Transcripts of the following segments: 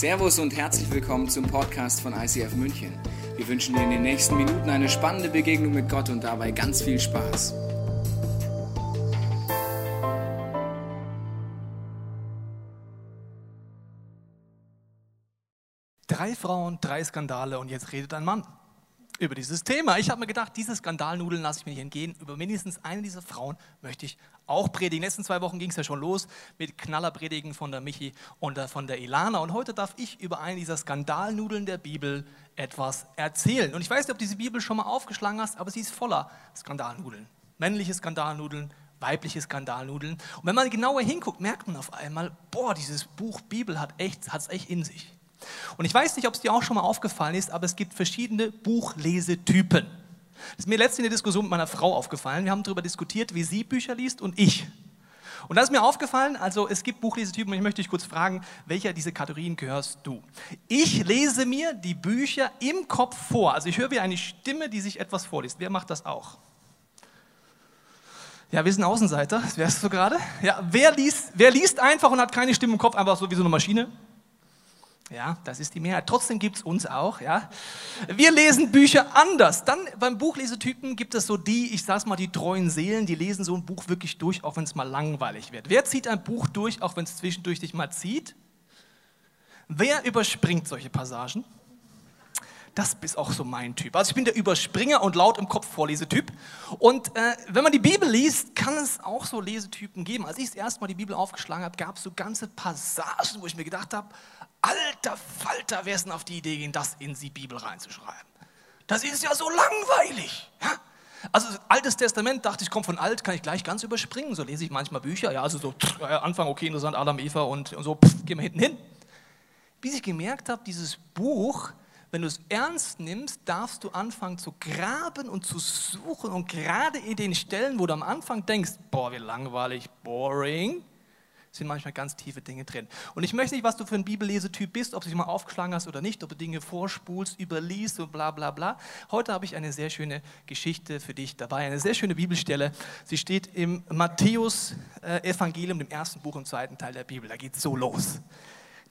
Servus und herzlich willkommen zum Podcast von ICF München. Wir wünschen dir in den nächsten Minuten eine spannende Begegnung mit Gott und dabei ganz viel Spaß. Drei Frauen, drei Skandale und jetzt redet ein Mann über dieses Thema. Ich habe mir gedacht, diese Skandalnudeln lasse ich mir nicht entgehen. Über mindestens eine dieser Frauen möchte ich auch predigen. Letzten zwei Wochen ging es ja schon los mit Knallerpredigen von der Michi und von der Ilana. Und heute darf ich über eine dieser Skandalnudeln der Bibel etwas erzählen. Und ich weiß nicht, ob du diese Bibel schon mal aufgeschlagen hast, aber sie ist voller Skandalnudeln. Männliche Skandalnudeln, weibliche Skandalnudeln. Und wenn man genauer hinguckt, merkt man auf einmal, boah, dieses Buch Bibel hat es echt, echt in sich. Und ich weiß nicht, ob es dir auch schon mal aufgefallen ist, aber es gibt verschiedene Buchlesetypen. Das ist mir letztens in der Diskussion mit meiner Frau aufgefallen. Wir haben darüber diskutiert, wie sie Bücher liest und ich. Und da ist mir aufgefallen, also es gibt Buchlesetypen und ich möchte dich kurz fragen, welcher dieser Kategorien gehörst du? Ich lese mir die Bücher im Kopf vor. Also ich höre wie eine Stimme, die sich etwas vorliest. Wer macht das auch? Ja, wir sind Außenseiter, wärst du gerade. Ja, wer liest, wer liest einfach und hat keine Stimme im Kopf, einfach so wie so eine Maschine? Ja, das ist die Mehrheit. Trotzdem gibt es uns auch. Ja. Wir lesen Bücher anders. Dann beim Buchlesetypen gibt es so die, ich sag's mal, die treuen Seelen, die lesen so ein Buch wirklich durch, auch wenn es mal langweilig wird. Wer zieht ein Buch durch, auch wenn es zwischendurch dich mal zieht? Wer überspringt solche Passagen? Das ist auch so mein Typ. Also ich bin der Überspringer und laut im Kopf Vorlesetyp. Und äh, wenn man die Bibel liest, kann es auch so Lesetypen geben. Als ich das erste Mal die Bibel aufgeschlagen habe, gab es so ganze Passagen, wo ich mir gedacht habe, alter Falter, wer ist denn auf die Idee gehen, das in die Bibel reinzuschreiben? Das ist ja so langweilig. Ja? Also Altes Testament, dachte ich, kommt von alt, kann ich gleich ganz überspringen. So lese ich manchmal Bücher, ja, also so pff, Anfang, okay, interessant, Adam, Eva und, und so, pff, gehen wir hinten hin. Bis ich gemerkt habe, dieses Buch, wenn du es ernst nimmst, darfst du anfangen zu graben und zu suchen und gerade in den Stellen, wo du am Anfang denkst, boah, wie langweilig, boring, sind manchmal ganz tiefe Dinge drin. Und ich möchte nicht, was du für ein Bibellesetyp bist, ob du dich mal aufgeschlagen hast oder nicht, ob du Dinge vorspulst, überliest und bla bla bla. Heute habe ich eine sehr schöne Geschichte für dich dabei, eine sehr schöne Bibelstelle. Sie steht im Matthäus-Evangelium, dem ersten Buch im zweiten Teil der Bibel. Da geht es so los.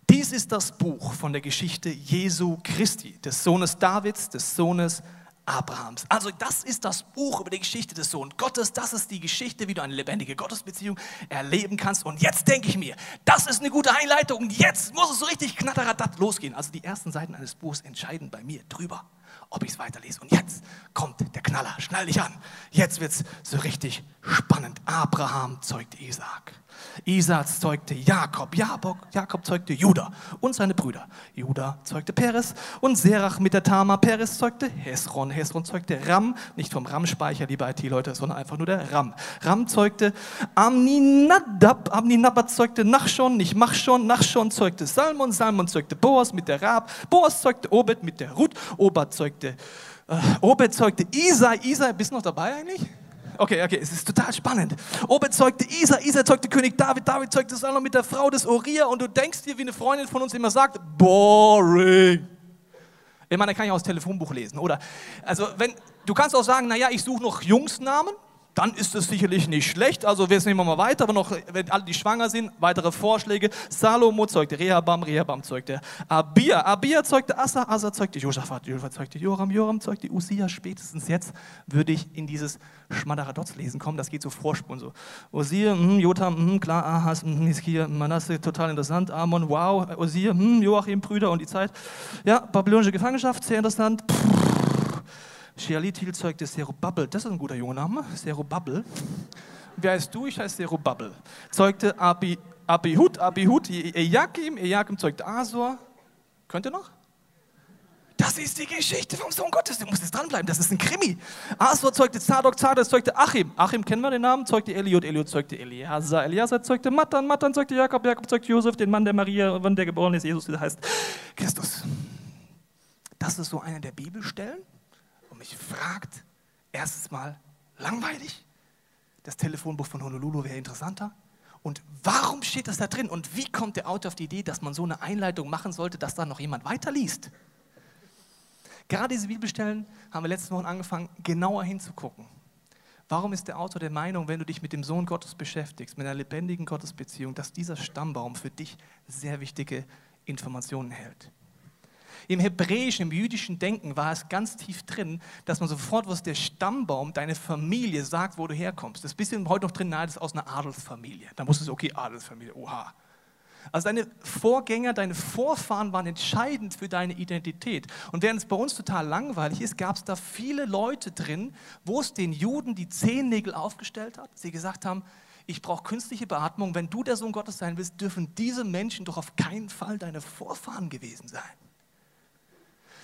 Dies ist das Buch von der Geschichte Jesu Christi, des Sohnes Davids, des Sohnes Abrahams. Also das ist das Buch über die Geschichte des Sohnes Gottes. Das ist die Geschichte, wie du eine lebendige Gottesbeziehung erleben kannst. Und jetzt denke ich mir, das ist eine gute Einleitung. Und jetzt muss es so richtig knatteradat losgehen. Also die ersten Seiten eines Buchs entscheiden bei mir drüber, ob ich es weiterlese. Und jetzt kommt der Knaller. Schnall dich an. Jetzt wird es so richtig spannend. Abraham zeugt Isaac. Isaac zeugte Jakob, Jakob zeugte Judah und seine Brüder. Judah zeugte Peres und Serach mit der Tama. Peres zeugte Hesron. Hesron zeugte Ram, nicht vom RAM-Speicher, liebe IT-Leute, sondern einfach nur der Ram. Ram zeugte Amninadab. Amninadab zeugte Nachschon, nicht Machschon. Nachschon zeugte Salmon. Salmon zeugte Boas mit der Rab. Boas zeugte Obed mit der Ruth. Obed zeugte, äh, Obed zeugte Isai. Isai, bist du noch dabei eigentlich? Okay, okay, es ist total spannend. Obed zeugte Isa, Isa zeugte König David, David zeugte Salom mit der Frau des Uriah und du denkst dir, wie eine Freundin von uns immer sagt, boring. Ich meine, da kann ich auch das Telefonbuch lesen, oder? Also, wenn, du kannst auch sagen, naja, ich suche noch Jungsnamen dann ist es sicherlich nicht schlecht. Also jetzt nehmen wir mal weiter, aber noch, wenn alle die schwanger sind, weitere Vorschläge. Salomo zeugte Rehabam, Rehabam zeugte Abia, Abia zeugte Asa, Asa zeugte Josaphat, Josaphat zeugte Joram, Joram zeugte Usia. Spätestens jetzt würde ich in dieses Schmadderadotz lesen kommen. Das geht so vorspulen so. Usia, hm, Jotam, hm, klar, Ahas, hm, Hiskia, Manasse, total interessant. Amon, wow, Usia, hm, Joachim, Brüder und die Zeit. Ja, babylonische Gefangenschaft, sehr interessant. Pff. Shealithil zeugte Serubabel. Das ist ein guter junger Name. Serubabel. Wer heißt du? Ich heiße Serubabel. Zeugte Abi, Abihud, Abihud, Ejakim, Ejakim zeugte Asor. Könnt ihr noch? Das ist die Geschichte vom Sohn Gottes. Du musst jetzt dranbleiben. Das ist ein Krimi. Asor zeugte Zadok, Zadok zeugte Achim. Achim kennen wir den Namen, zeugte Eliud, Eliud zeugte Eliasa. Eliasa zeugte Matan, Matan zeugte Jakob, Jakob zeugte Josef, den Mann der Maria, wann der geboren ist, Jesus, der heißt Christus. Das ist so eine der Bibelstellen, mich fragt, erstens mal langweilig, das Telefonbuch von Honolulu wäre interessanter. Und warum steht das da drin? Und wie kommt der Autor auf die Idee, dass man so eine Einleitung machen sollte, dass da noch jemand weiterliest? Gerade diese Bibelstellen haben wir letzte Woche angefangen, genauer hinzugucken. Warum ist der Autor der Meinung, wenn du dich mit dem Sohn Gottes beschäftigst, mit einer lebendigen Gottesbeziehung, dass dieser Stammbaum für dich sehr wichtige Informationen hält. Im hebräischen, im jüdischen Denken war es ganz tief drin, dass man sofort wusste, der Stammbaum, deine Familie sagt, wo du herkommst. Das ist ein bisschen heute noch drin, nein, das ist aus einer Adelsfamilie. Da musst du okay, Adelsfamilie, oha. Also deine Vorgänger, deine Vorfahren waren entscheidend für deine Identität. Und während es bei uns total langweilig ist, gab es da viele Leute drin, wo es den Juden die Zehennägel aufgestellt hat. Sie gesagt haben, ich brauche künstliche Beatmung. Wenn du der Sohn Gottes sein willst, dürfen diese Menschen doch auf keinen Fall deine Vorfahren gewesen sein.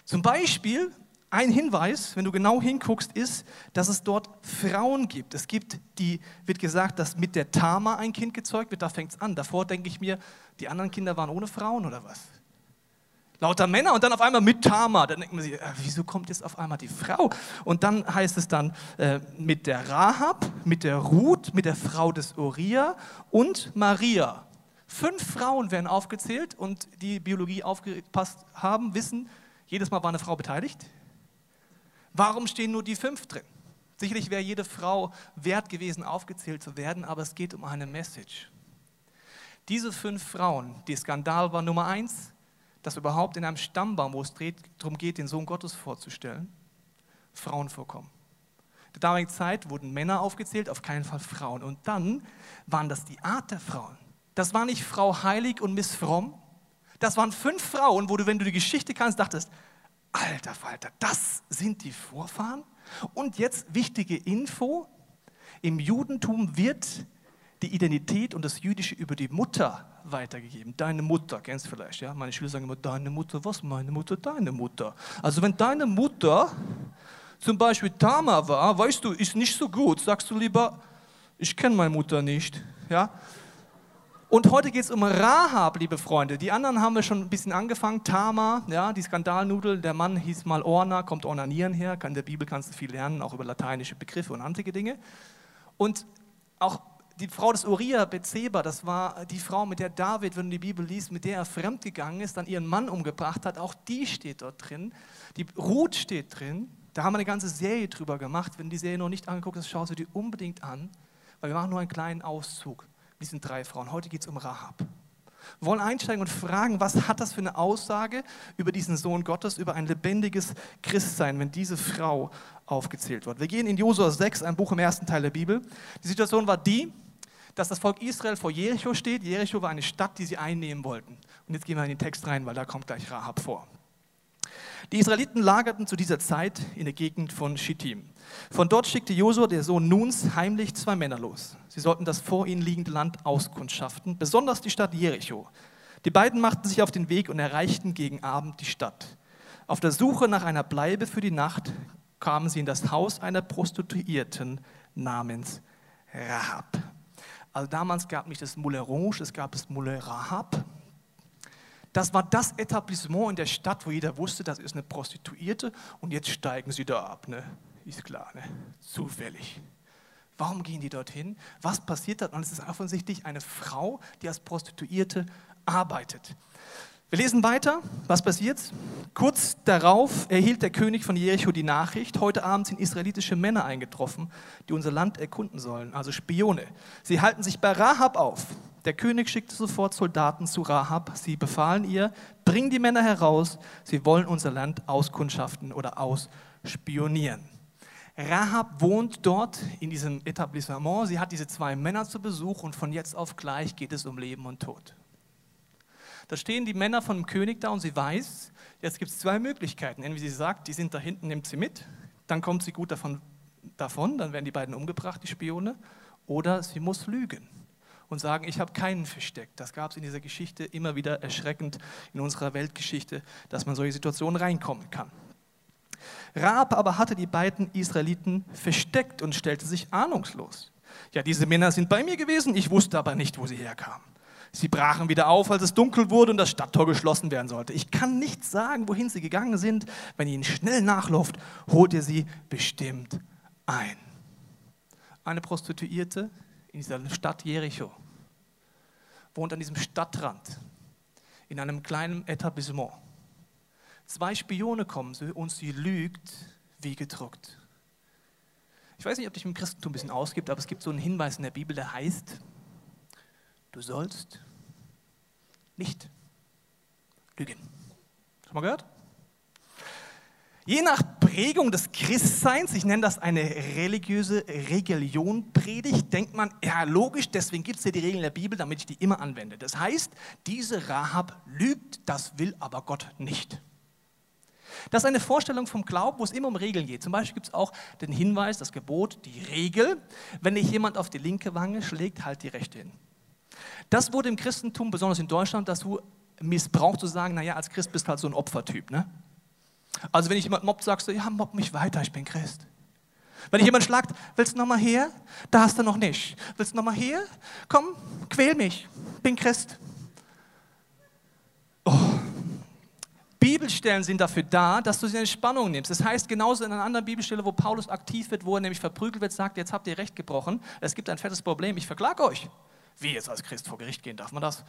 Zum Beispiel ein Hinweis, wenn du genau hinguckst, ist, dass es dort Frauen gibt. Es gibt, die wird gesagt, dass mit der Tama ein Kind gezeugt wird, da fängt es an. Davor denke ich mir, die anderen Kinder waren ohne Frauen oder was? Lauter Männer und dann auf einmal mit Tama. Dann denkt man sich, äh, wieso kommt jetzt auf einmal die Frau? Und dann heißt es dann äh, mit der Rahab, mit der Ruth, mit der Frau des Uriah und Maria. Fünf Frauen werden aufgezählt und die Biologie aufgepasst haben, wissen, jedes Mal war eine Frau beteiligt. Warum stehen nur die fünf drin? Sicherlich wäre jede Frau wert gewesen, aufgezählt zu werden, aber es geht um eine Message. Diese fünf Frauen, die Skandal war Nummer eins, dass überhaupt in einem Stammbaum, wo es darum geht, den Sohn Gottes vorzustellen, Frauen vorkommen. In der damaligen Zeit wurden Männer aufgezählt, auf keinen Fall Frauen. Und dann waren das die Art der Frauen. Das war nicht Frau Heilig und Miss Fromm, das waren fünf Frauen, wo du, wenn du die Geschichte kannst, dachtest, alter Falter, das sind die Vorfahren? Und jetzt wichtige Info, im Judentum wird die Identität und das Jüdische über die Mutter weitergegeben. Deine Mutter, kennst du vielleicht, ja? Meine Schüler sagen immer, deine Mutter, was? Meine Mutter, deine Mutter. Also wenn deine Mutter zum Beispiel Tama war, weißt du, ist nicht so gut, sagst du lieber, ich kenne meine Mutter nicht, ja? Und heute geht es um Rahab, liebe Freunde. Die anderen haben wir schon ein bisschen angefangen. Tama, ja, die Skandalnudel. Der Mann hieß mal Orna, kommt Ornanieren her. In der Bibel kannst du viel lernen, auch über lateinische Begriffe und antike Dinge. Und auch die Frau des Uriah, Bezeba, das war die Frau, mit der David, wenn du die Bibel liest, mit der er fremdgegangen ist, dann ihren Mann umgebracht hat. Auch die steht dort drin. Die Ruth steht drin. Da haben wir eine ganze Serie drüber gemacht. Wenn du die Serie noch nicht angeguckt hast, schau sie dir unbedingt an, weil wir machen nur einen kleinen Auszug diesen drei Frauen. Heute geht es um Rahab. Wir wollen einsteigen und fragen, was hat das für eine Aussage über diesen Sohn Gottes, über ein lebendiges Christsein, wenn diese Frau aufgezählt wird. Wir gehen in Josua 6, ein Buch im ersten Teil der Bibel. Die Situation war die, dass das Volk Israel vor Jericho steht. Jericho war eine Stadt, die sie einnehmen wollten. Und jetzt gehen wir in den Text rein, weil da kommt gleich Rahab vor. Die Israeliten lagerten zu dieser Zeit in der Gegend von Schittim. Von dort schickte Josua, der Sohn Nuns, heimlich zwei Männer los. Sie sollten das vor ihnen liegende Land auskundschaften, besonders die Stadt Jericho. Die beiden machten sich auf den Weg und erreichten gegen Abend die Stadt. Auf der Suche nach einer Bleibe für die Nacht kamen sie in das Haus einer Prostituierten namens Rahab. Also damals gab es nicht das Moulin Rouge, es gab das Moulin Rahab. Das war das Etablissement in der Stadt, wo jeder wusste, das ist eine Prostituierte und jetzt steigen sie da ab. Ne? Ist klar, ne? zufällig. Warum gehen die dorthin? Was passiert da? Und es ist offensichtlich eine Frau, die als Prostituierte arbeitet. Wir lesen weiter. Was passiert? Kurz darauf erhielt der König von Jericho die Nachricht, heute Abend sind israelitische Männer eingetroffen, die unser Land erkunden sollen, also Spione. Sie halten sich bei Rahab auf. Der König schickte sofort Soldaten zu Rahab. Sie befahlen ihr, bring die Männer heraus, sie wollen unser Land auskundschaften oder ausspionieren. Rahab wohnt dort in diesem Etablissement. Sie hat diese zwei Männer zu Besuch und von jetzt auf gleich geht es um Leben und Tod. Da stehen die Männer vom König da und sie weiß, jetzt gibt es zwei Möglichkeiten. Entweder sie sagt, die sind da hinten, nimmt sie mit, dann kommt sie gut davon, davon, dann werden die beiden umgebracht, die Spione, oder sie muss lügen und sagen, ich habe keinen versteckt. Das gab es in dieser Geschichte immer wieder erschreckend in unserer Weltgeschichte, dass man solche Situationen reinkommen kann. Raab aber hatte die beiden Israeliten versteckt und stellte sich ahnungslos. Ja, diese Männer sind bei mir gewesen, ich wusste aber nicht, wo sie herkamen. Sie brachen wieder auf, als es dunkel wurde und das Stadttor geschlossen werden sollte. Ich kann nicht sagen, wohin sie gegangen sind. Wenn ihr ihnen schnell nachläuft, holt ihr sie bestimmt ein. Eine Prostituierte in dieser Stadt Jericho wohnt an diesem Stadtrand in einem kleinen Etablissement. Zwei Spione kommen und sie lügt wie gedruckt. Ich weiß nicht, ob dich im Christentum ein bisschen ausgibt, aber es gibt so einen Hinweis in der Bibel, der heißt, du sollst nicht Lügen. Schon mal gehört? Je nach Prägung des Christseins, ich nenne das eine religiöse Regelionpredigt, denkt man, ja logisch, deswegen gibt es ja die Regeln der Bibel, damit ich die immer anwende. Das heißt, diese Rahab lügt, das will aber Gott nicht. Das ist eine Vorstellung vom Glauben, wo es immer um Regeln geht. Zum Beispiel gibt es auch den Hinweis, das Gebot, die Regel, wenn dich jemand auf die linke Wange schlägt, halt die rechte hin. Das wurde im Christentum, besonders in Deutschland, dazu missbraucht zu sagen, naja, als Christ bist du halt so ein Opfertyp. Ne? Also wenn ich jemand mobbt, sagst du, ja, mobb mich weiter, ich bin Christ. Wenn ich jemand schlagt, willst du nochmal her? Da hast du noch nicht. Willst du nochmal her? Komm, quäl mich, bin Christ. Oh. Bibelstellen sind dafür da, dass du sie in Spannung nimmst. Das heißt, genauso in einer anderen Bibelstelle, wo Paulus aktiv wird, wo er nämlich verprügelt wird, sagt, jetzt habt ihr Recht gebrochen, es gibt ein fettes Problem, ich verklage euch. Wie jetzt als Christ vor Gericht gehen, darf man das?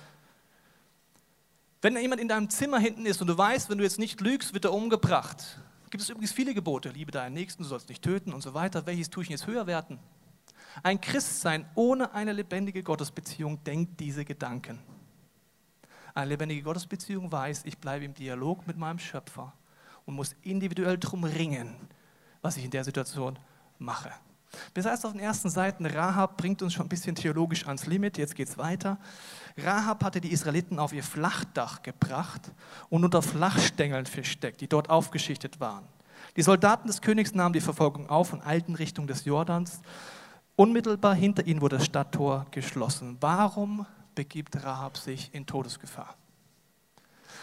Wenn jemand in deinem Zimmer hinten ist und du weißt, wenn du jetzt nicht lügst, wird er umgebracht. Gibt es übrigens viele Gebote, liebe deinen Nächsten, du sollst nicht töten und so weiter. Welches tue ich jetzt höher werten? Ein Christsein ohne eine lebendige Gottesbeziehung denkt diese Gedanken. Eine lebendige Gottesbeziehung weiß, ich bleibe im Dialog mit meinem Schöpfer und muss individuell drum ringen, was ich in der Situation mache. Bis heißt auf den ersten Seiten, Rahab bringt uns schon ein bisschen theologisch ans Limit, jetzt geht es weiter. Rahab hatte die Israeliten auf ihr Flachdach gebracht und unter Flachstängeln versteckt, die dort aufgeschichtet waren. Die Soldaten des Königs nahmen die Verfolgung auf und eilten Richtung des Jordans. Unmittelbar hinter ihnen wurde das Stadttor geschlossen. Warum begibt Rahab sich in Todesgefahr?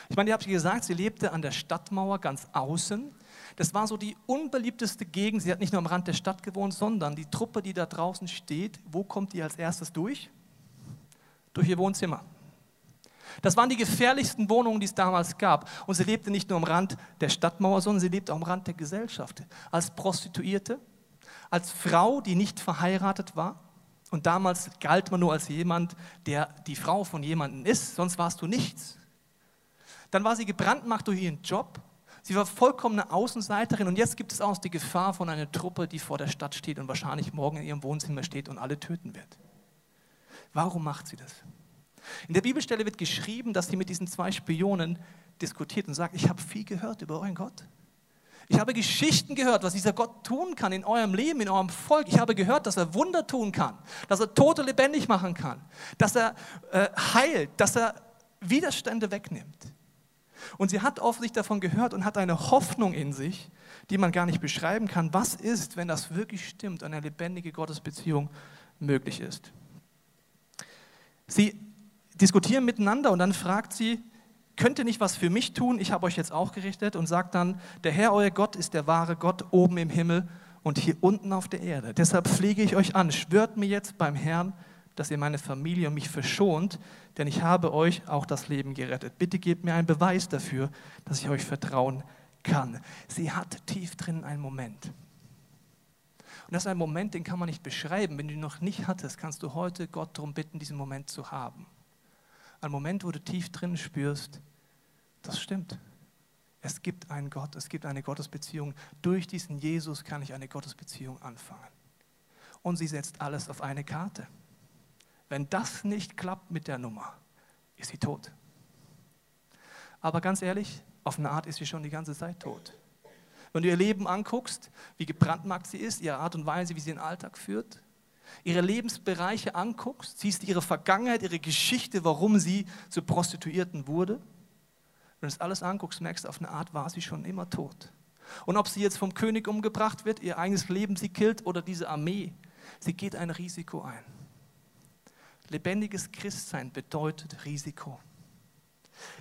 Ich meine, ihr habt gesagt, sie lebte an der Stadtmauer ganz außen. Das war so die unbeliebteste Gegend. Sie hat nicht nur am Rand der Stadt gewohnt, sondern die Truppe, die da draußen steht, wo kommt die als erstes durch? Durch ihr Wohnzimmer. Das waren die gefährlichsten Wohnungen, die es damals gab. Und sie lebte nicht nur am Rand der Stadtmauer, sondern sie lebte auch am Rand der Gesellschaft. Als Prostituierte, als Frau, die nicht verheiratet war. Und damals galt man nur als jemand, der die Frau von jemandem ist, sonst warst du nichts. Dann war sie gebrandmarkt durch ihren Job Sie war vollkommene Außenseiterin und jetzt gibt es auch die Gefahr von einer Truppe, die vor der Stadt steht und wahrscheinlich morgen in ihrem Wohnzimmer steht und alle töten wird. Warum macht sie das? In der Bibelstelle wird geschrieben, dass sie mit diesen zwei Spionen diskutiert und sagt, ich habe viel gehört über euren Gott. Ich habe Geschichten gehört, was dieser Gott tun kann in eurem Leben, in eurem Volk. Ich habe gehört, dass er Wunder tun kann, dass er Tote lebendig machen kann, dass er äh, heilt, dass er Widerstände wegnimmt. Und sie hat offensichtlich davon gehört und hat eine Hoffnung in sich, die man gar nicht beschreiben kann. Was ist, wenn das wirklich stimmt, eine lebendige Gottesbeziehung möglich ist? Sie diskutieren miteinander und dann fragt sie, könnt ihr nicht was für mich tun? Ich habe euch jetzt auch gerichtet und sagt dann, der Herr, euer Gott, ist der wahre Gott oben im Himmel und hier unten auf der Erde. Deshalb pflege ich euch an, schwört mir jetzt beim Herrn, dass ihr meine Familie und mich verschont, denn ich habe euch auch das Leben gerettet. Bitte gebt mir einen Beweis dafür, dass ich euch vertrauen kann. Sie hat tief drin einen Moment. Und das ist ein Moment, den kann man nicht beschreiben. Wenn du ihn noch nicht hattest, kannst du heute Gott darum bitten, diesen Moment zu haben. Ein Moment, wo du tief drin spürst, das stimmt. Es gibt einen Gott, es gibt eine Gottesbeziehung. Durch diesen Jesus kann ich eine Gottesbeziehung anfangen. Und sie setzt alles auf eine Karte. Wenn das nicht klappt mit der Nummer, ist sie tot. Aber ganz ehrlich, auf eine Art ist sie schon die ganze Zeit tot. Wenn du ihr Leben anguckst, wie gebrandmarkt sie ist, ihre Art und Weise, wie sie den Alltag führt, ihre Lebensbereiche anguckst, siehst ihre Vergangenheit, ihre Geschichte, warum sie zur Prostituierten wurde, wenn du das alles anguckst, merkst du, auf eine Art war sie schon immer tot. Und ob sie jetzt vom König umgebracht wird, ihr eigenes Leben sie killt oder diese Armee, sie geht ein Risiko ein. Lebendiges Christsein bedeutet Risiko.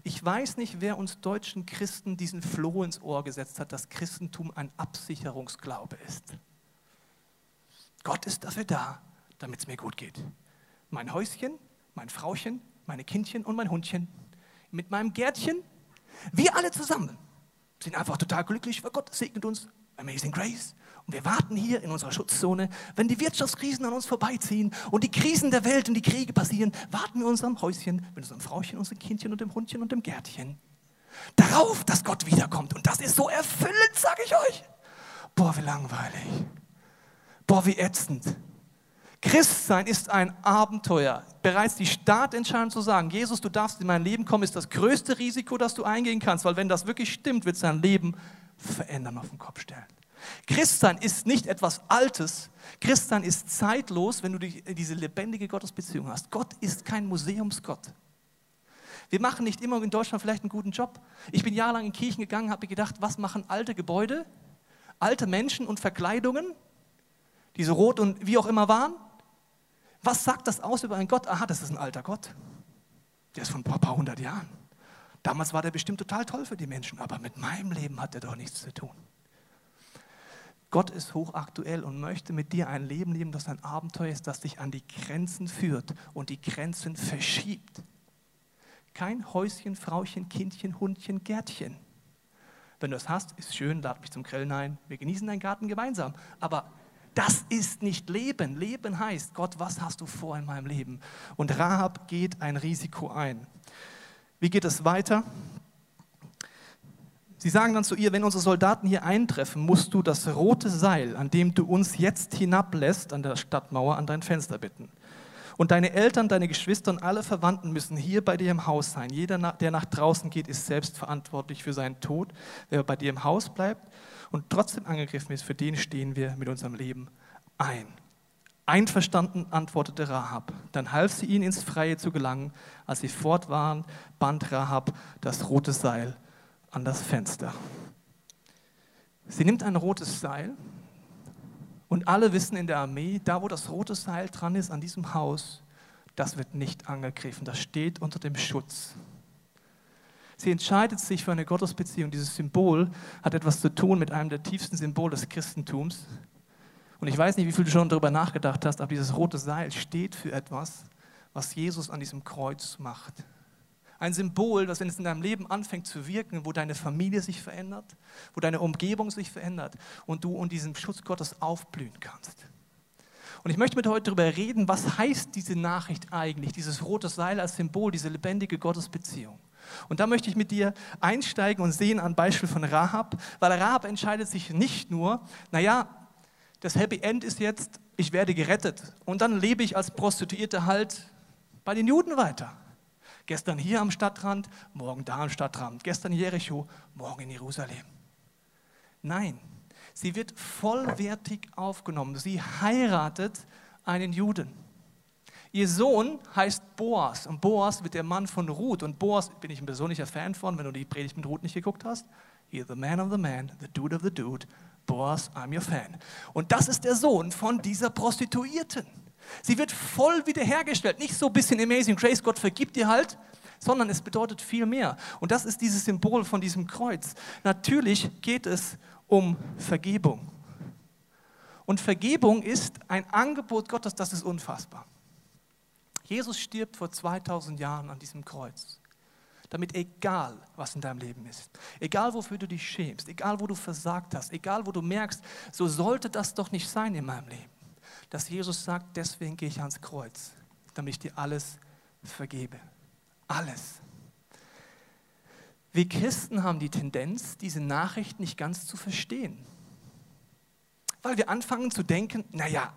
Ich weiß nicht, wer uns deutschen Christen diesen Floh ins Ohr gesetzt hat, dass Christentum ein Absicherungsglaube ist. Gott ist dafür da, damit es mir gut geht. Mein Häuschen, mein Frauchen, meine Kindchen und mein Hundchen. Mit meinem Gärtchen, wir alle zusammen sind einfach total glücklich, weil Gott segnet uns. Amazing Grace. Wir warten hier in unserer Schutzzone. Wenn die Wirtschaftskrisen an uns vorbeiziehen und die Krisen der Welt und die Kriege passieren, warten wir in unserem Häuschen, mit unserem Frauchen, unserem Kindchen und dem Hundchen und dem Gärtchen. Darauf, dass Gott wiederkommt. Und das ist so erfüllend, sage ich euch. Boah, wie langweilig. Boah, wie ätzend. Christsein ist ein Abenteuer. Bereits die Startentscheidung zu sagen, Jesus, du darfst in mein Leben kommen, ist das größte Risiko, das du eingehen kannst, weil wenn das wirklich stimmt, wird sein Leben verändern, auf den Kopf stellen. Christsein ist nicht etwas Altes. Christsein ist zeitlos, wenn du diese lebendige Gottesbeziehung hast. Gott ist kein Museumsgott. Wir machen nicht immer in Deutschland vielleicht einen guten Job. Ich bin jahrelang in Kirchen gegangen, habe gedacht, was machen alte Gebäude, alte Menschen und Verkleidungen, die so rot und wie auch immer waren? Was sagt das aus über einen Gott? Aha, das ist ein alter Gott. Der ist von ein paar, paar hundert Jahren. Damals war der bestimmt total toll für die Menschen, aber mit meinem Leben hat er doch nichts zu tun. Gott ist hochaktuell und möchte mit dir ein Leben leben, das ein Abenteuer ist, das dich an die Grenzen führt und die Grenzen verschiebt. Kein Häuschen, Frauchen, Kindchen, Hundchen, Gärtchen. Wenn du es hast, ist schön, lad mich zum Grillen ein. Wir genießen deinen Garten gemeinsam. Aber das ist nicht Leben. Leben heißt, Gott, was hast du vor in meinem Leben? Und Rahab geht ein Risiko ein. Wie geht es weiter? Sie sagen dann zu ihr, wenn unsere Soldaten hier eintreffen, musst du das rote Seil, an dem du uns jetzt hinablässt, an der Stadtmauer, an dein Fenster bitten. Und deine Eltern, deine Geschwister und alle Verwandten müssen hier bei dir im Haus sein. Jeder, der nach draußen geht, ist selbst verantwortlich für seinen Tod. Wer bei dir im Haus bleibt und trotzdem angegriffen ist, für den stehen wir mit unserem Leben ein. Einverstanden antwortete Rahab. Dann half sie ihnen ins Freie zu gelangen. Als sie fort waren, band Rahab das rote Seil an das Fenster. Sie nimmt ein rotes Seil und alle wissen in der Armee, da wo das rote Seil dran ist, an diesem Haus, das wird nicht angegriffen, das steht unter dem Schutz. Sie entscheidet sich für eine Gottesbeziehung. Dieses Symbol hat etwas zu tun mit einem der tiefsten Symbole des Christentums, und ich weiß nicht, wie viel du schon darüber nachgedacht hast, aber dieses rote Seil steht für etwas, was Jesus an diesem Kreuz macht. Ein Symbol, das, wenn es in deinem Leben anfängt zu wirken, wo deine Familie sich verändert, wo deine Umgebung sich verändert und du unter diesem Schutz Gottes aufblühen kannst. Und ich möchte mit heute darüber reden, was heißt diese Nachricht eigentlich, dieses rote Seil als Symbol, diese lebendige Gottesbeziehung. Und da möchte ich mit dir einsteigen und sehen an Beispiel von Rahab, weil Rahab entscheidet sich nicht nur, naja, das Happy End ist jetzt, ich werde gerettet. Und dann lebe ich als Prostituierte halt bei den Juden weiter. Gestern hier am Stadtrand, morgen da am Stadtrand. Gestern Jericho, morgen in Jerusalem. Nein, sie wird vollwertig aufgenommen. Sie heiratet einen Juden. Ihr Sohn heißt Boas und Boas wird der Mann von Ruth. Und Boas bin ich ein persönlicher Fan von, wenn du die Predigt mit Ruth nicht geguckt hast. You're the man of the man, the dude of the dude, Boas, I'm your fan. Und das ist der Sohn von dieser Prostituierten. Sie wird voll wiederhergestellt. Nicht so ein bisschen Amazing Grace, Gott vergibt dir halt, sondern es bedeutet viel mehr. Und das ist dieses Symbol von diesem Kreuz. Natürlich geht es um Vergebung. Und Vergebung ist ein Angebot Gottes, das ist unfassbar. Jesus stirbt vor 2000 Jahren an diesem Kreuz damit egal, was in deinem Leben ist, egal wofür du dich schämst, egal wo du versagt hast, egal wo du merkst, so sollte das doch nicht sein in meinem Leben, dass Jesus sagt, deswegen gehe ich ans Kreuz, damit ich dir alles vergebe. Alles. Wir Christen haben die Tendenz, diese Nachricht nicht ganz zu verstehen. Weil wir anfangen zu denken, naja,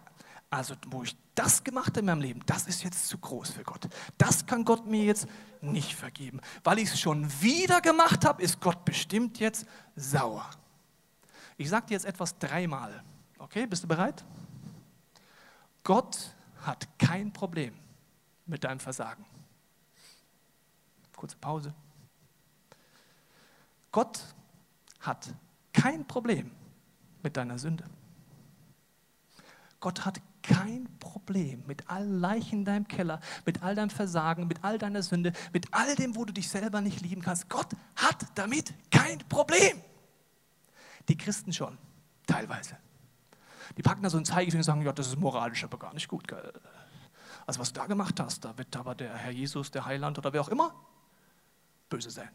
also wo ich das gemacht habe in meinem Leben, das ist jetzt zu groß für Gott. Das kann Gott mir jetzt nicht vergeben. Weil ich es schon wieder gemacht habe, ist Gott bestimmt jetzt sauer. Ich sage dir jetzt etwas dreimal. Okay, bist du bereit? Gott hat kein Problem mit deinem Versagen. Kurze Pause. Gott hat kein Problem mit deiner Sünde. Gott hat kein Problem mit allen Leichen in deinem Keller, mit all deinem Versagen, mit all deiner Sünde, mit all dem, wo du dich selber nicht lieben kannst. Gott hat damit kein Problem. Die Christen schon, teilweise. Die packen da so einen Zeigefinger und sagen, ja, das ist moralisch aber gar nicht gut. Gell? Also was du da gemacht hast, da wird aber der Herr Jesus, der Heiland oder wer auch immer, böse sein.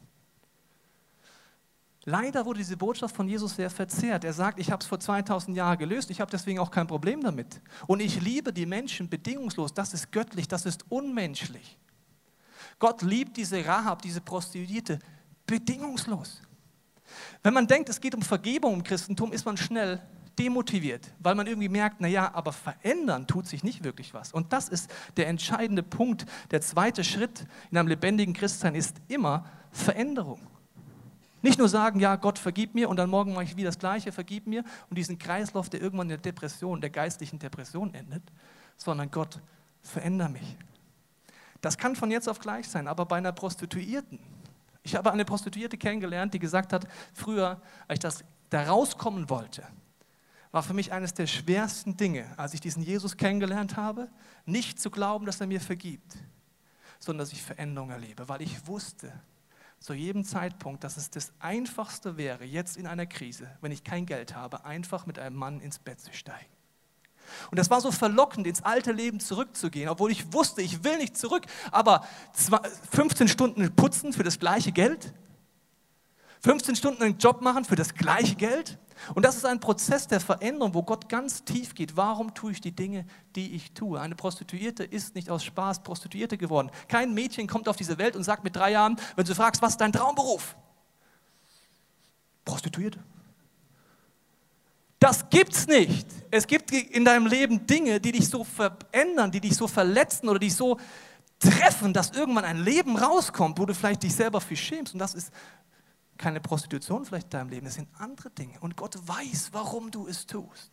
Leider wurde diese Botschaft von Jesus sehr verzerrt. Er sagt, ich habe es vor 2000 Jahren gelöst, ich habe deswegen auch kein Problem damit. Und ich liebe die Menschen bedingungslos. Das ist göttlich, das ist unmenschlich. Gott liebt diese Rahab, diese Prostituierte, bedingungslos. Wenn man denkt, es geht um Vergebung im Christentum, ist man schnell demotiviert, weil man irgendwie merkt, naja, aber verändern tut sich nicht wirklich was. Und das ist der entscheidende Punkt. Der zweite Schritt in einem lebendigen Christsein ist immer Veränderung. Nicht nur sagen, ja, Gott vergib mir und dann morgen mache ich wieder das Gleiche, vergib mir und diesen Kreislauf, der irgendwann in der Depression, der geistlichen Depression endet, sondern Gott, veränder mich. Das kann von jetzt auf gleich sein, aber bei einer Prostituierten. Ich habe eine Prostituierte kennengelernt, die gesagt hat, früher, als ich das da rauskommen wollte, war für mich eines der schwersten Dinge, als ich diesen Jesus kennengelernt habe, nicht zu glauben, dass er mir vergibt, sondern dass ich Veränderung erlebe, weil ich wusste zu jedem Zeitpunkt, dass es das Einfachste wäre, jetzt in einer Krise, wenn ich kein Geld habe, einfach mit einem Mann ins Bett zu steigen. Und das war so verlockend, ins alte Leben zurückzugehen, obwohl ich wusste, ich will nicht zurück, aber 15 Stunden putzen für das gleiche Geld, 15 Stunden einen Job machen für das gleiche Geld. Und das ist ein Prozess der Veränderung, wo Gott ganz tief geht. Warum tue ich die Dinge, die ich tue? Eine Prostituierte ist nicht aus Spaß Prostituierte geworden. Kein Mädchen kommt auf diese Welt und sagt mit drei Jahren, wenn du fragst, was ist dein Traumberuf? Prostituierte. Das gibt's nicht. Es gibt in deinem Leben Dinge, die dich so verändern, die dich so verletzen oder dich so treffen, dass irgendwann ein Leben rauskommt, wo du vielleicht dich selber für schämst. Und das ist keine Prostitution vielleicht in deinem Leben, es sind andere Dinge. Und Gott weiß, warum du es tust.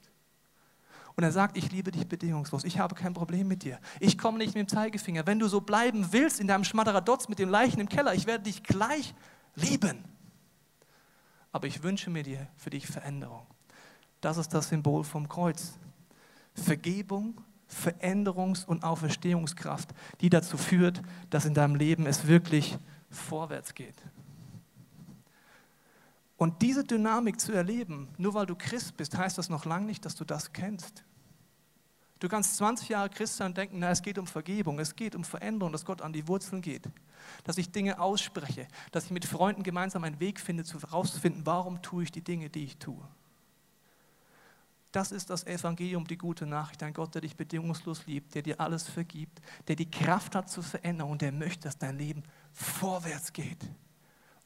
Und er sagt, ich liebe dich bedingungslos. Ich habe kein Problem mit dir. Ich komme nicht mit dem Zeigefinger. Wenn du so bleiben willst in deinem Schmadderadotz mit den Leichen im Keller, ich werde dich gleich lieben. Aber ich wünsche mir dir für dich Veränderung. Das ist das Symbol vom Kreuz. Vergebung, Veränderungs- und Auferstehungskraft, die dazu führt, dass in deinem Leben es wirklich vorwärts geht. Und diese Dynamik zu erleben, nur weil du Christ bist, heißt das noch lange nicht, dass du das kennst. Du kannst 20 Jahre Christ sein und denken, na, es geht um Vergebung, es geht um Veränderung, dass Gott an die Wurzeln geht, dass ich Dinge ausspreche, dass ich mit Freunden gemeinsam einen Weg finde, herauszufinden, warum tue ich die Dinge, die ich tue. Das ist das Evangelium, die gute Nachricht. Ein Gott, der dich bedingungslos liebt, der dir alles vergibt, der die Kraft hat zu verändern und der möchte, dass dein Leben vorwärts geht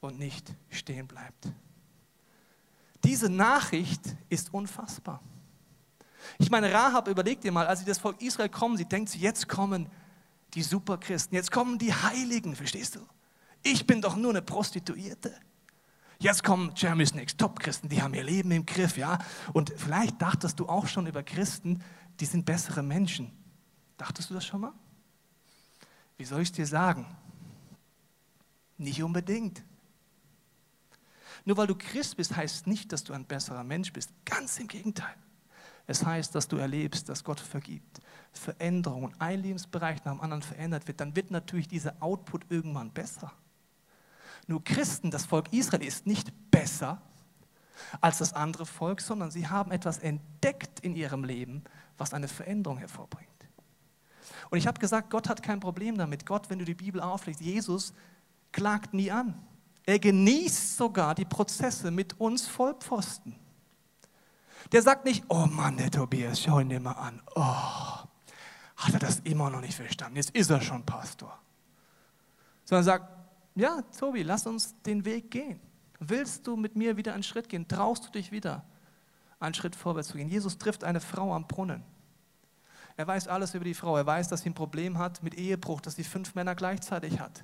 und nicht stehen bleibt. Diese Nachricht ist unfassbar. Ich meine, Rahab, überleg dir mal, als sie das Volk Israel kommen, sie denkt, jetzt kommen die Superchristen, jetzt kommen die Heiligen, verstehst du? Ich bin doch nur eine Prostituierte. Jetzt kommen Jeremy's Next Top-Christen, die haben ihr Leben im Griff, ja. Und vielleicht dachtest du auch schon über Christen, die sind bessere Menschen. Dachtest du das schon mal? Wie soll ich dir sagen? Nicht unbedingt. Nur weil du Christ bist, heißt nicht, dass du ein besserer Mensch bist. Ganz im Gegenteil. Es heißt, dass du erlebst, dass Gott vergibt. Veränderung und ein Lebensbereich nach dem anderen verändert wird. Dann wird natürlich dieser Output irgendwann besser. Nur Christen, das Volk Israel, ist nicht besser als das andere Volk, sondern sie haben etwas entdeckt in ihrem Leben, was eine Veränderung hervorbringt. Und ich habe gesagt, Gott hat kein Problem damit. Gott, wenn du die Bibel auflegst, Jesus klagt nie an. Er genießt sogar die Prozesse mit uns Vollpfosten. Der sagt nicht, oh Mann, der Tobias, schau ihn dir mal an. Oh, hat er das immer noch nicht verstanden. Jetzt ist er schon Pastor. Sondern sagt, ja, Tobi, lass uns den Weg gehen. Willst du mit mir wieder einen Schritt gehen? Traust du dich wieder, einen Schritt vorwärts zu gehen? Jesus trifft eine Frau am Brunnen. Er weiß alles über die Frau. Er weiß, dass sie ein Problem hat mit Ehebruch, dass sie fünf Männer gleichzeitig hat.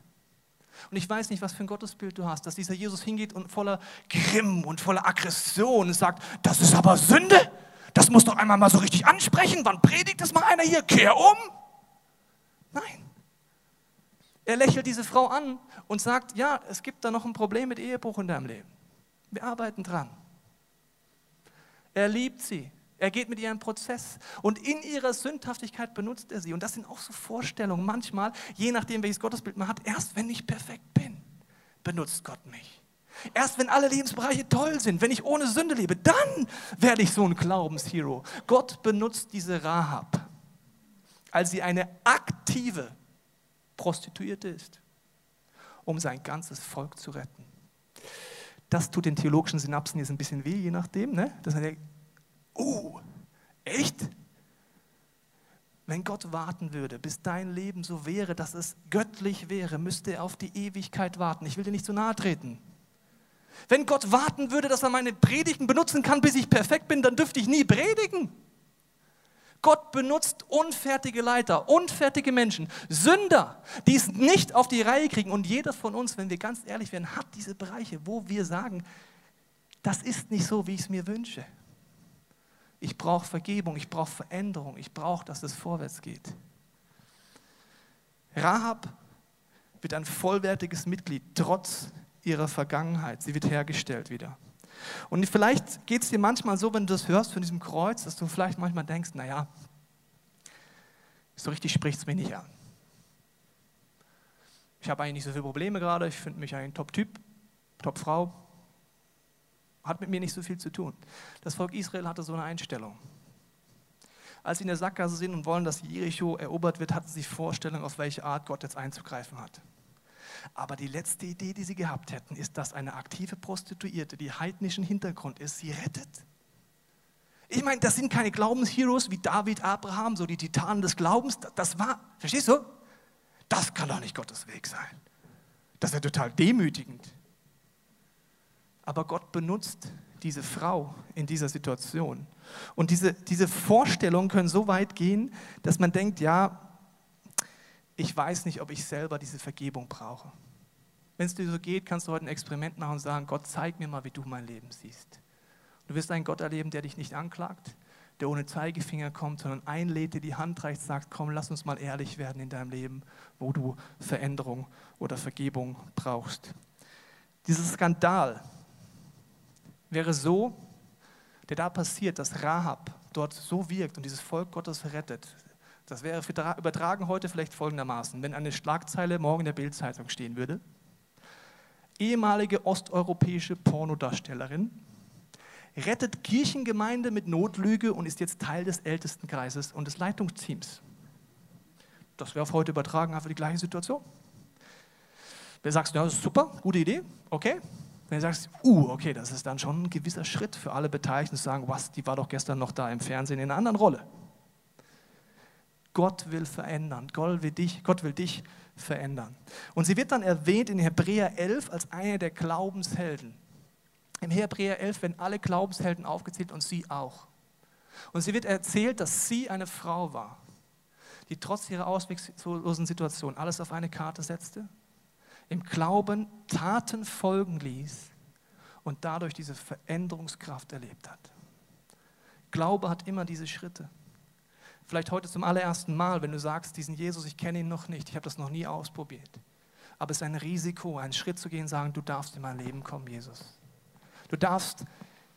Und ich weiß nicht, was für ein Gottesbild du hast, dass dieser Jesus hingeht und voller Grimm und voller Aggression sagt, das ist aber Sünde. Das muss doch einmal mal so richtig ansprechen. Wann predigt das mal einer hier? Kehr um. Nein. Er lächelt diese Frau an und sagt, ja, es gibt da noch ein Problem mit Ehebruch in deinem Leben. Wir arbeiten dran. Er liebt sie. Er geht mit ihr einen Prozess und in ihrer Sündhaftigkeit benutzt er sie. Und das sind auch so Vorstellungen manchmal, je nachdem, welches Gottesbild man hat. Erst wenn ich perfekt bin, benutzt Gott mich. Erst wenn alle Lebensbereiche toll sind, wenn ich ohne Sünde lebe, dann werde ich so ein Glaubenshero. Gott benutzt diese Rahab, als sie eine aktive Prostituierte ist, um sein ganzes Volk zu retten. Das tut den theologischen Synapsen jetzt ein bisschen weh, je nachdem. Ne? Das heißt, Oh, echt? Wenn Gott warten würde, bis dein Leben so wäre, dass es göttlich wäre, müsste er auf die Ewigkeit warten. Ich will dir nicht zu nahe treten. Wenn Gott warten würde, dass er meine Predigten benutzen kann, bis ich perfekt bin, dann dürfte ich nie predigen. Gott benutzt unfertige Leiter, unfertige Menschen, Sünder, die es nicht auf die Reihe kriegen. Und jeder von uns, wenn wir ganz ehrlich werden, hat diese Bereiche, wo wir sagen, das ist nicht so, wie ich es mir wünsche. Ich brauche Vergebung, ich brauche Veränderung, ich brauche, dass es vorwärts geht. Rahab wird ein vollwertiges Mitglied, trotz ihrer Vergangenheit. Sie wird hergestellt wieder. Und vielleicht geht es dir manchmal so, wenn du das hörst von diesem Kreuz, dass du vielleicht manchmal denkst, naja, so richtig spricht es mich nicht an. Ich habe eigentlich nicht so viele Probleme gerade, ich finde mich ein Top-Typ, Top-Frau, hat mit mir nicht so viel zu tun. Das Volk Israel hatte so eine Einstellung. Als sie in der Sackgasse sind und wollen, dass Jericho erobert wird, hatten sie Vorstellungen, auf welche Art Gott jetzt einzugreifen hat. Aber die letzte Idee, die sie gehabt hätten, ist, dass eine aktive Prostituierte, die heidnischen Hintergrund ist, sie rettet. Ich meine, das sind keine Glaubensheroes wie David, Abraham, so die Titanen des Glaubens. Das war, verstehst du? Das kann doch nicht Gottes Weg sein. Das wäre total demütigend. Aber Gott benutzt diese Frau in dieser Situation. Und diese, diese Vorstellungen können so weit gehen, dass man denkt, ja, ich weiß nicht, ob ich selber diese Vergebung brauche. Wenn es dir so geht, kannst du heute ein Experiment machen und sagen, Gott, zeig mir mal, wie du mein Leben siehst. Du wirst einen Gott erleben, der dich nicht anklagt, der ohne Zeigefinger kommt, sondern einlädt, dir die Hand reicht, sagt, komm, lass uns mal ehrlich werden in deinem Leben, wo du Veränderung oder Vergebung brauchst. Dieser Skandal wäre so, der da passiert, dass Rahab dort so wirkt und dieses Volk Gottes rettet, das wäre übertragen heute vielleicht folgendermaßen, wenn eine Schlagzeile morgen in der Bildzeitung stehen würde. Ehemalige osteuropäische Pornodarstellerin rettet Kirchengemeinde mit Notlüge und ist jetzt Teil des Ältestenkreises und des Leitungsteams. Das wäre auf heute übertragen einfach die gleiche Situation. Wer sagt, ja, das ist super, gute Idee, okay. Wenn du sagst, uh, okay, das ist dann schon ein gewisser Schritt für alle Beteiligten zu sagen, was, die war doch gestern noch da im Fernsehen in einer anderen Rolle. Gott will verändern. Gott will dich, Gott will dich verändern. Und sie wird dann erwähnt in Hebräer 11 als eine der Glaubenshelden. Im Hebräer 11 werden alle Glaubenshelden aufgezählt und sie auch. Und sie wird erzählt, dass sie eine Frau war, die trotz ihrer ausweglosen Situation alles auf eine Karte setzte, im Glauben Taten folgen ließ und dadurch diese Veränderungskraft erlebt hat. Glaube hat immer diese Schritte. Vielleicht heute zum allerersten Mal, wenn du sagst, diesen Jesus, ich kenne ihn noch nicht, ich habe das noch nie ausprobiert. Aber es ist ein Risiko, einen Schritt zu gehen sagen, du darfst in mein Leben kommen, Jesus. Du darfst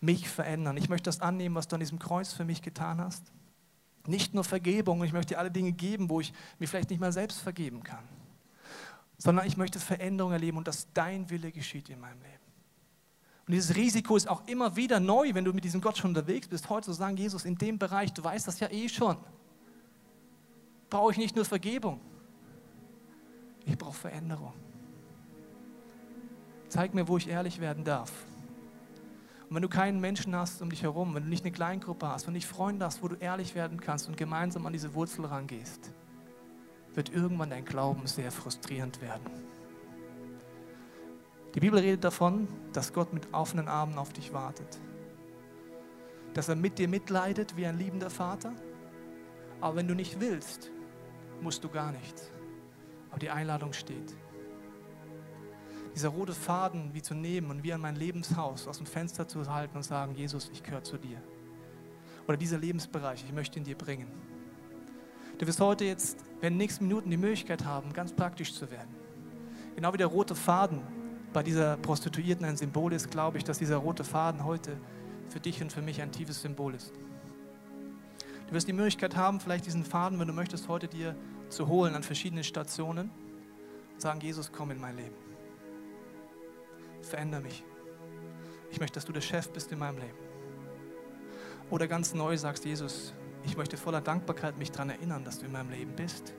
mich verändern. Ich möchte das annehmen, was du an diesem Kreuz für mich getan hast. Nicht nur Vergebung, ich möchte dir alle Dinge geben, wo ich mir vielleicht nicht mal selbst vergeben kann, sondern ich möchte Veränderung erleben und dass dein Wille geschieht in meinem Leben. Und dieses Risiko ist auch immer wieder neu, wenn du mit diesem Gott schon unterwegs bist, heute zu sagen, Jesus, in dem Bereich, du weißt das ja eh schon brauche ich nicht nur Vergebung, ich brauche Veränderung. Zeig mir, wo ich ehrlich werden darf. Und wenn du keinen Menschen hast um dich herum, wenn du nicht eine Kleingruppe hast, wenn du nicht Freunde hast, wo du ehrlich werden kannst und gemeinsam an diese Wurzel rangehst, wird irgendwann dein Glauben sehr frustrierend werden. Die Bibel redet davon, dass Gott mit offenen Armen auf dich wartet. Dass er mit dir mitleidet wie ein liebender Vater. Aber wenn du nicht willst, musst du gar nichts. Aber die Einladung steht. Dieser rote Faden wie zu nehmen und wie an mein Lebenshaus aus dem Fenster zu halten und sagen, Jesus, ich gehöre zu dir. Oder dieser Lebensbereich, ich möchte ihn dir bringen. Du wirst heute jetzt, wenn nächsten Minuten die Möglichkeit haben, ganz praktisch zu werden. Genau wie der rote Faden bei dieser Prostituierten ein Symbol ist, glaube ich, dass dieser rote Faden heute für dich und für mich ein tiefes Symbol ist. Du wirst die Möglichkeit haben, vielleicht diesen Faden, wenn du möchtest, heute dir zu holen an verschiedenen Stationen und sagen, Jesus, komm in mein Leben. Veränder mich. Ich möchte, dass du der Chef bist in meinem Leben. Oder ganz neu sagst, Jesus, ich möchte voller Dankbarkeit mich daran erinnern, dass du in meinem Leben bist.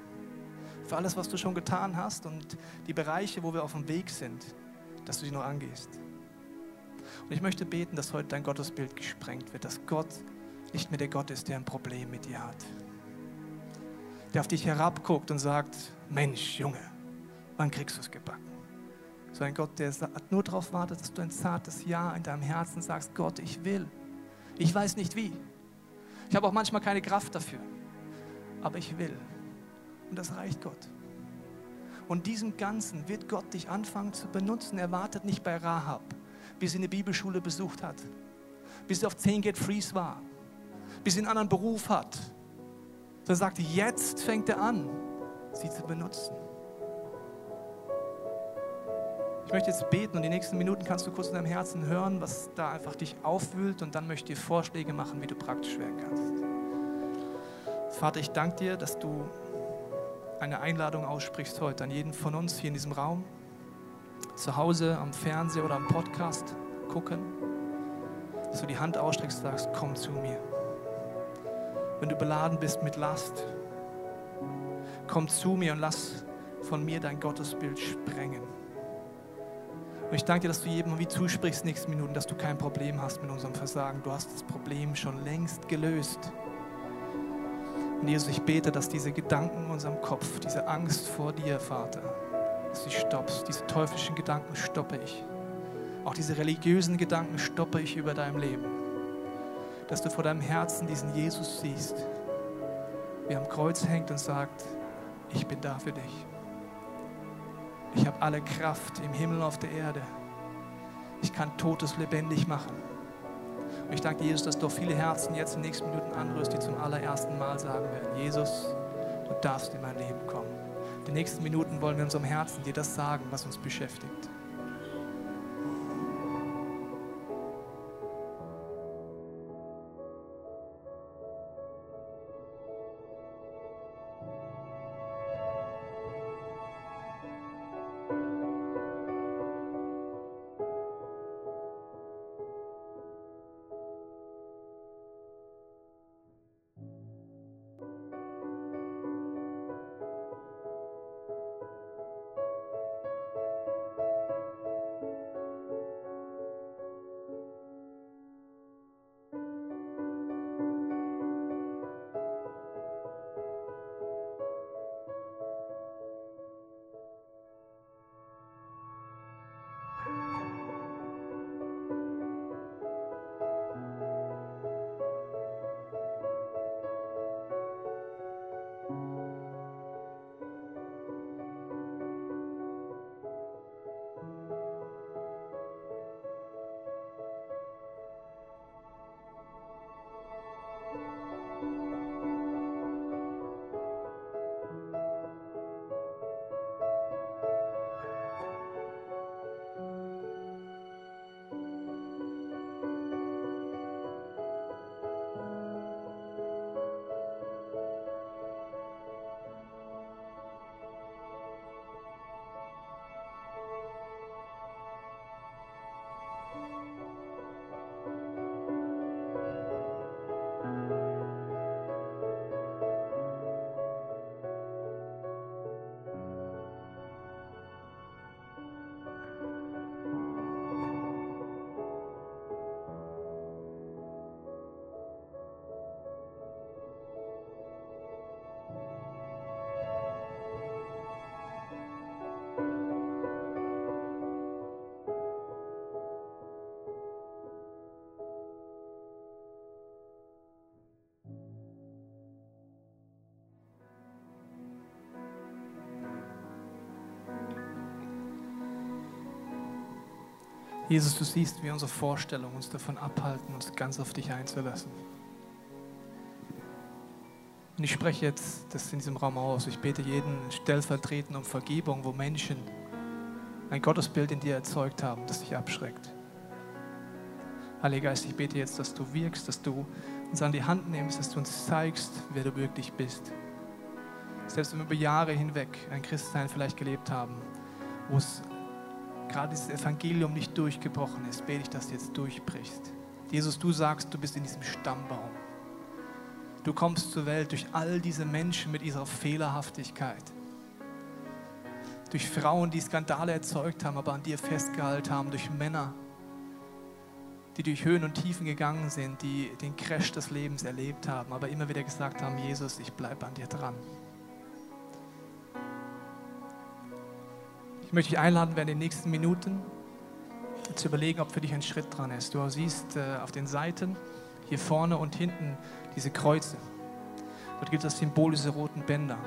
Für alles, was du schon getan hast und die Bereiche, wo wir auf dem Weg sind, dass du sie noch angehst. Und ich möchte beten, dass heute dein Gottesbild gesprengt wird, dass Gott nicht mehr der Gott ist, der ein Problem mit dir hat. Der auf dich herabguckt und sagt, Mensch, Junge, wann kriegst du es gebacken? So ein Gott, der nur darauf wartet, dass du ein zartes Ja in deinem Herzen sagst, Gott, ich will. Ich weiß nicht wie. Ich habe auch manchmal keine Kraft dafür. Aber ich will. Und das reicht Gott. Und diesem Ganzen wird Gott dich anfangen zu benutzen. Er wartet nicht bei Rahab, bis sie eine Bibelschule besucht hat, bis sie auf 10 Get Freeze war, bis sie einen anderen Beruf hat. Sondern sagt, jetzt fängt er an, sie zu benutzen. Ich möchte jetzt beten und die nächsten Minuten kannst du kurz in deinem Herzen hören, was da einfach dich aufwühlt und dann möchte ich dir Vorschläge machen, wie du praktisch werden kannst. Vater, ich danke dir, dass du eine Einladung aussprichst heute an jeden von uns hier in diesem Raum, zu Hause, am Fernseher oder am Podcast gucken, dass du die Hand ausstreckst und sagst, komm zu mir. Wenn du beladen bist mit Last, komm zu mir und lass von mir dein Gottesbild sprengen. Und ich danke dir, dass du jedem wie zusprichst, nächsten Minuten, dass du kein Problem hast mit unserem Versagen. Du hast das Problem schon längst gelöst. Und Jesus, ich bete, dass diese Gedanken in unserem Kopf, diese Angst vor dir, Vater, dass sie stoppst. Diese teuflischen Gedanken stoppe ich. Auch diese religiösen Gedanken stoppe ich über deinem Leben. Dass du vor deinem Herzen diesen Jesus siehst, wie er am Kreuz hängt und sagt, ich bin da für dich. Ich habe alle Kraft im Himmel und auf der Erde. Ich kann Totes lebendig machen. Und ich danke Jesus, dass du viele Herzen jetzt in den nächsten Minuten anrührst, die zum allerersten Mal sagen werden, Jesus, du darfst in mein Leben kommen. In den nächsten Minuten wollen wir in unserem Herzen dir das sagen, was uns beschäftigt. Jesus, du siehst, wie unsere Vorstellungen uns davon abhalten, uns ganz auf dich einzulassen. Und ich spreche jetzt das in diesem Raum aus. Ich bete jeden stellvertretend um Vergebung, wo Menschen ein Gottesbild in dir erzeugt haben, das dich abschreckt. Heiliger Geist, ich bete jetzt, dass du wirkst, dass du uns an die Hand nimmst, dass du uns zeigst, wer du wirklich bist. Selbst wenn wir über Jahre hinweg ein Christsein vielleicht gelebt haben, wo es gerade dieses Evangelium nicht durchgebrochen ist, bete ich, dass du jetzt durchbrichst. Jesus, du sagst, du bist in diesem Stammbaum. Du kommst zur Welt durch all diese Menschen mit ihrer Fehlerhaftigkeit. Durch Frauen, die Skandale erzeugt haben, aber an dir festgehalten haben. Durch Männer, die durch Höhen und Tiefen gegangen sind, die den Crash des Lebens erlebt haben, aber immer wieder gesagt haben, Jesus, ich bleibe an dir dran. Ich möchte dich einladen, während den nächsten Minuten zu überlegen, ob für dich ein Schritt dran ist. Du siehst äh, auf den Seiten, hier vorne und hinten, diese Kreuze. Dort gibt es das Symbol dieser roten Bänder.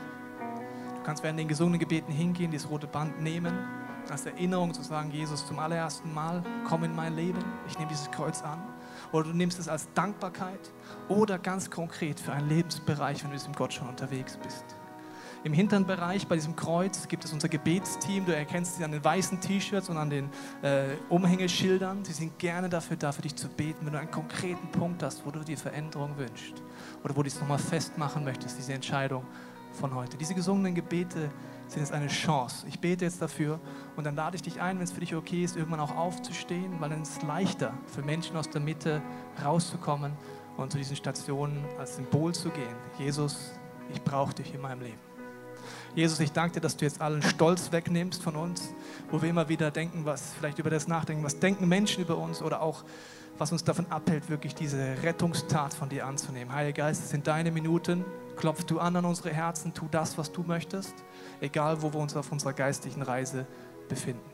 Du kannst während den gesungenen Gebeten hingehen, dieses rote Band nehmen, als Erinnerung zu sagen, Jesus, zum allerersten Mal, komm in mein Leben, ich nehme dieses Kreuz an. Oder du nimmst es als Dankbarkeit oder ganz konkret für einen Lebensbereich, wenn du mit diesem Gott schon unterwegs bist. Im hinteren Bereich bei diesem Kreuz gibt es unser Gebetsteam. Du erkennst sie an den weißen T-Shirts und an den äh, Umhängeschildern. Sie sind gerne dafür da, für dich zu beten, wenn du einen konkreten Punkt hast, wo du dir Veränderung wünschst oder wo du es nochmal festmachen möchtest, diese Entscheidung von heute. Diese gesungenen Gebete sind jetzt eine Chance. Ich bete jetzt dafür und dann lade ich dich ein, wenn es für dich okay ist, irgendwann auch aufzustehen, weil dann ist es leichter für Menschen aus der Mitte rauszukommen und zu diesen Stationen als Symbol zu gehen. Jesus, ich brauche dich in meinem Leben. Jesus, ich danke dir, dass du jetzt allen Stolz wegnimmst von uns, wo wir immer wieder denken, was vielleicht über das nachdenken, was denken Menschen über uns oder auch was uns davon abhält, wirklich diese Rettungstat von dir anzunehmen. Heiliger Geist, es sind deine Minuten. Klopf du an an unsere Herzen, tu das, was du möchtest, egal wo wir uns auf unserer geistlichen Reise befinden.